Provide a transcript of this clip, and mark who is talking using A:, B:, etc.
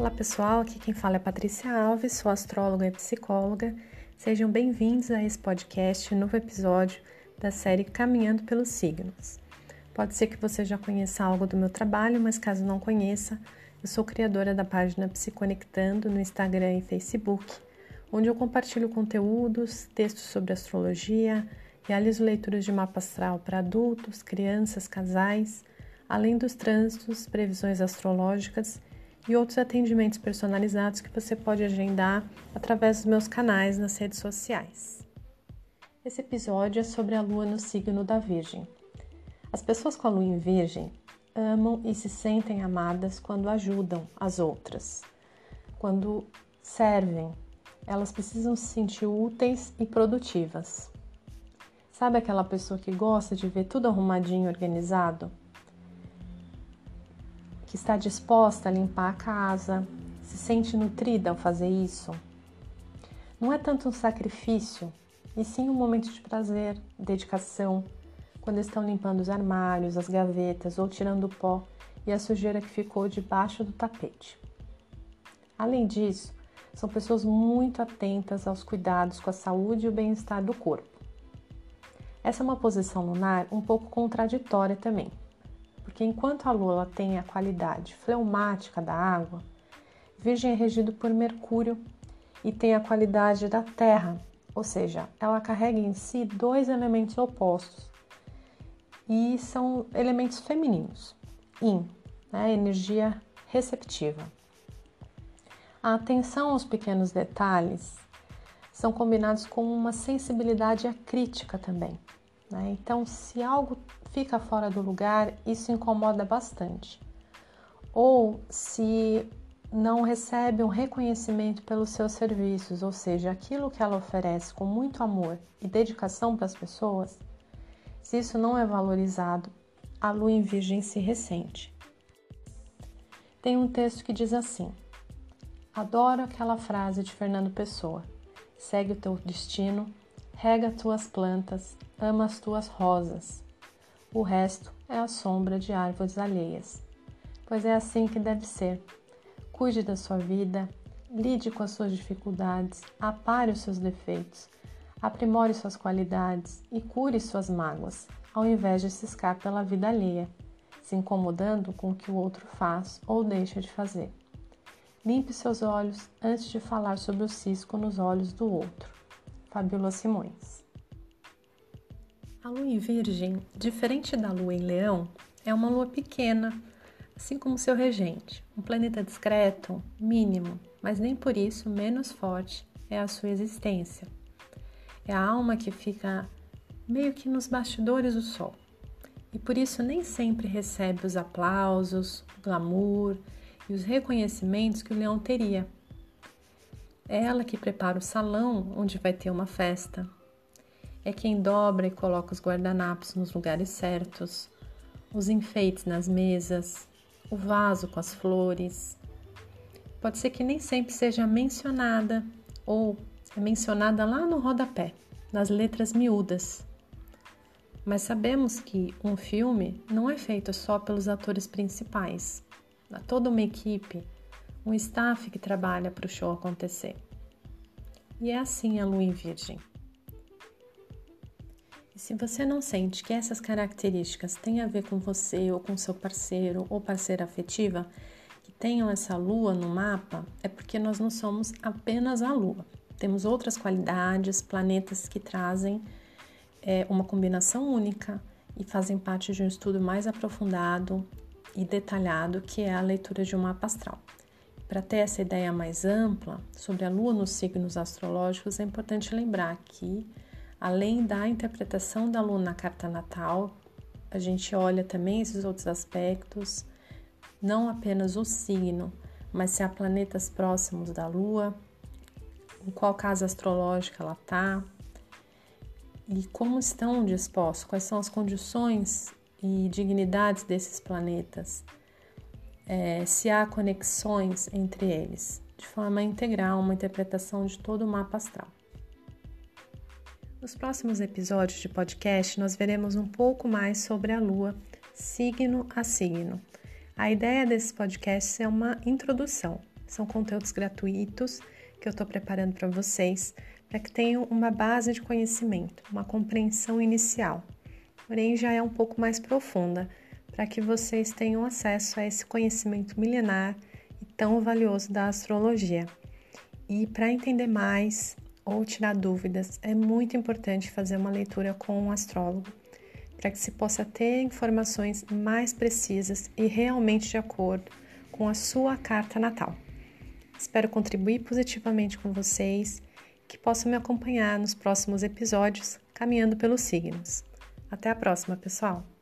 A: Olá pessoal, aqui quem fala é Patrícia Alves, sou astróloga e psicóloga. Sejam bem-vindos a esse podcast, novo episódio da série Caminhando pelos Signos. Pode ser que você já conheça algo do meu trabalho, mas caso não conheça, eu sou criadora da página Psiconectando no Instagram e Facebook, onde eu compartilho conteúdos, textos sobre astrologia, realizo leituras de mapa astral para adultos, crianças, casais, além dos trânsitos, previsões astrológicas e outros atendimentos personalizados que você pode agendar através dos meus canais nas redes sociais. Esse episódio é sobre a lua no signo da Virgem. As pessoas com a lua em Virgem amam e se sentem amadas quando ajudam as outras, quando servem. Elas precisam se sentir úteis e produtivas. Sabe aquela pessoa que gosta de ver tudo arrumadinho organizado? Que está disposta a limpar a casa, se sente nutrida ao fazer isso. Não é tanto um sacrifício, e sim um momento de prazer, dedicação, quando estão limpando os armários, as gavetas ou tirando o pó e a sujeira que ficou debaixo do tapete. Além disso, são pessoas muito atentas aos cuidados com a saúde e o bem-estar do corpo. Essa é uma posição lunar um pouco contraditória também porque enquanto a Lua tem a qualidade fleumática da água, Virgem é regido por Mercúrio e tem a qualidade da Terra, ou seja, ela carrega em si dois elementos opostos e são elementos femininos. Yin, né, energia receptiva. A atenção aos pequenos detalhes são combinados com uma sensibilidade à crítica também. Né? Então, se algo fica fora do lugar, isso incomoda bastante. Ou se não recebe um reconhecimento pelos seus serviços, ou seja, aquilo que ela oferece com muito amor e dedicação para as pessoas, se isso não é valorizado, a lua em virgem se ressente. Tem um texto que diz assim: Adoro aquela frase de Fernando Pessoa: segue o teu destino, rega tuas plantas, ama as tuas rosas. O resto é a sombra de árvores alheias. Pois é assim que deve ser. Cuide da sua vida, lide com as suas dificuldades, apare os seus defeitos, aprimore suas qualidades e cure suas mágoas, ao invés de ciscar pela vida alheia, se incomodando com o que o outro faz ou deixa de fazer. Limpe seus olhos antes de falar sobre o cisco nos olhos do outro. Fabíola Simões. A lua em Virgem, diferente da lua em Leão, é uma lua pequena, assim como seu regente, um planeta discreto, mínimo, mas nem por isso menos forte é a sua existência. É a alma que fica meio que nos bastidores do sol e por isso nem sempre recebe os aplausos, o glamour e os reconhecimentos que o leão teria é ela que prepara o salão onde vai ter uma festa. É quem dobra e coloca os guardanapos nos lugares certos, os enfeites nas mesas, o vaso com as flores. Pode ser que nem sempre seja mencionada ou é mencionada lá no rodapé, nas letras miúdas. Mas sabemos que um filme não é feito só pelos atores principais. Há toda uma equipe um staff que trabalha para o show acontecer. E é assim a lua em virgem. E se você não sente que essas características têm a ver com você ou com seu parceiro ou parceira afetiva, que tenham essa lua no mapa, é porque nós não somos apenas a lua. Temos outras qualidades, planetas que trazem é, uma combinação única e fazem parte de um estudo mais aprofundado e detalhado que é a leitura de um mapa astral. Para ter essa ideia mais ampla sobre a Lua nos signos astrológicos, é importante lembrar que, além da interpretação da Lua na carta natal, a gente olha também esses outros aspectos, não apenas o signo, mas se há planetas próximos da Lua, em qual casa astrológica ela está e como estão dispostos, quais são as condições e dignidades desses planetas é, se há conexões entre eles, de forma integral, uma interpretação de todo o mapa astral. Nos próximos episódios de podcast, nós veremos um pouco mais sobre a Lua, signo a signo. A ideia desses podcasts é uma introdução. São conteúdos gratuitos que eu estou preparando para vocês, para que tenham uma base de conhecimento, uma compreensão inicial. Porém, já é um pouco mais profunda, para que vocês tenham acesso a esse conhecimento milenar e tão valioso da astrologia. E para entender mais ou tirar dúvidas, é muito importante fazer uma leitura com um astrólogo, para que se possa ter informações mais precisas e realmente de acordo com a sua carta natal. Espero contribuir positivamente com vocês, que possam me acompanhar nos próximos episódios caminhando pelos signos. Até a próxima, pessoal!